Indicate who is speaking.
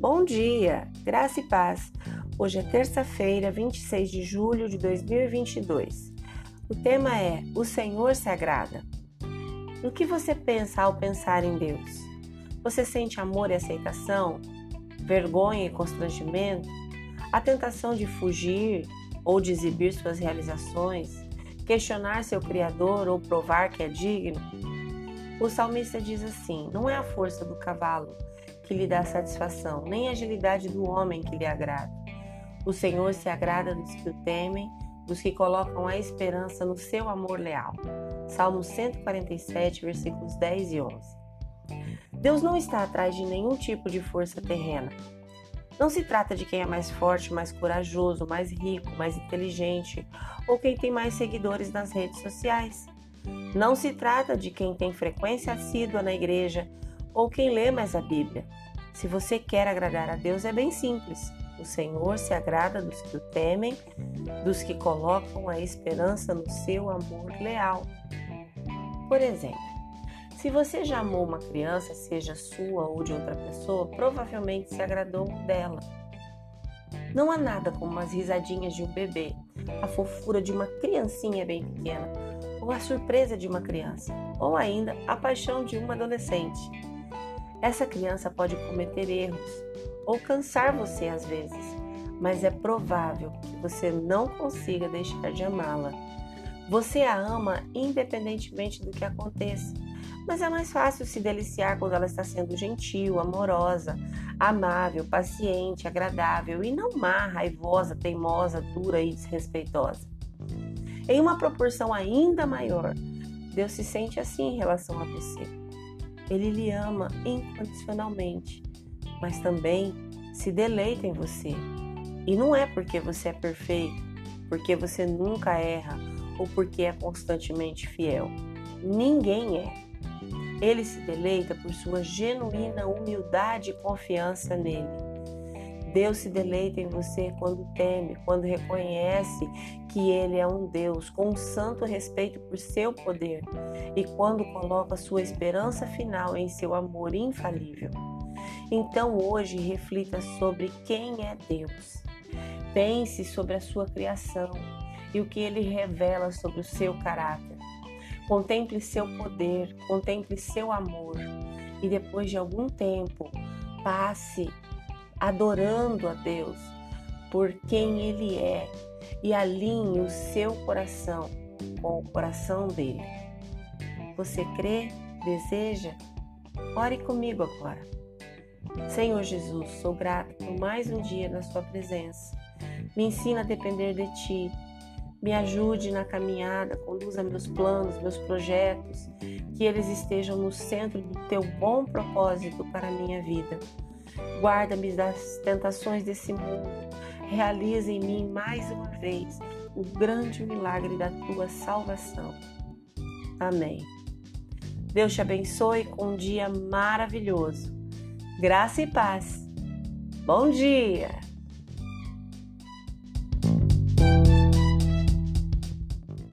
Speaker 1: Bom dia, graça e paz. Hoje é terça-feira, 26 de julho de 2022. O tema é O Senhor se agrada. No que você pensa ao pensar em Deus? Você sente amor e aceitação? Vergonha e constrangimento? A tentação de fugir ou de exibir suas realizações? Questionar seu Criador ou provar que é digno? O salmista diz assim: Não é a força do cavalo que lhe dá satisfação, nem a agilidade do homem que lhe agrada. O Senhor se agrada dos que o temem, dos que colocam a esperança no seu amor leal. Salmo 147, versículos 10 e 11. Deus não está atrás de nenhum tipo de força terrena. Não se trata de quem é mais forte, mais corajoso, mais rico, mais inteligente ou quem tem mais seguidores nas redes sociais. Não se trata de quem tem frequência assídua na igreja ou quem lê mais a Bíblia. Se você quer agradar a Deus, é bem simples. O Senhor se agrada dos que o temem, dos que colocam a esperança no seu amor leal. Por exemplo, se você já amou uma criança, seja sua ou de outra pessoa, provavelmente se agradou dela. Não há nada como as risadinhas de um bebê, a fofura de uma criancinha bem pequena, ou a surpresa de uma criança, ou ainda a paixão de uma adolescente. Essa criança pode cometer erros ou cansar você às vezes, mas é provável que você não consiga deixar de amá-la. Você a ama independentemente do que aconteça, mas é mais fácil se deliciar quando ela está sendo gentil, amorosa, amável, paciente, agradável e não má, raivosa, teimosa, dura e desrespeitosa. Em uma proporção ainda maior, Deus se sente assim em relação a você. Ele lhe ama incondicionalmente, mas também se deleita em você. E não é porque você é perfeito, porque você nunca erra ou porque é constantemente fiel. Ninguém é. Ele se deleita por sua genuína humildade e confiança nele. Deus se deleita em você quando teme, quando reconhece que Ele é um Deus com um santo respeito por seu poder e quando coloca sua esperança final em seu amor infalível. Então hoje reflita sobre quem é Deus. Pense sobre a sua criação e o que ele revela sobre o seu caráter. Contemple seu poder, contemple seu amor e depois de algum tempo passe adorando a Deus por quem Ele é e alinhe o seu coração com o coração dele. Você crê? Deseja? Ore comigo agora. Senhor Jesus, sou grato por mais um dia na Sua presença. Me ensina a depender de Ti. Me ajude na caminhada, conduza meus planos, meus projetos, que eles estejam no centro do Teu bom propósito para a minha vida. Guarda-me das tentações desse mundo. Realiza em mim mais uma vez o grande milagre da tua salvação. Amém. Deus te abençoe com um dia maravilhoso. Graça e paz. Bom dia!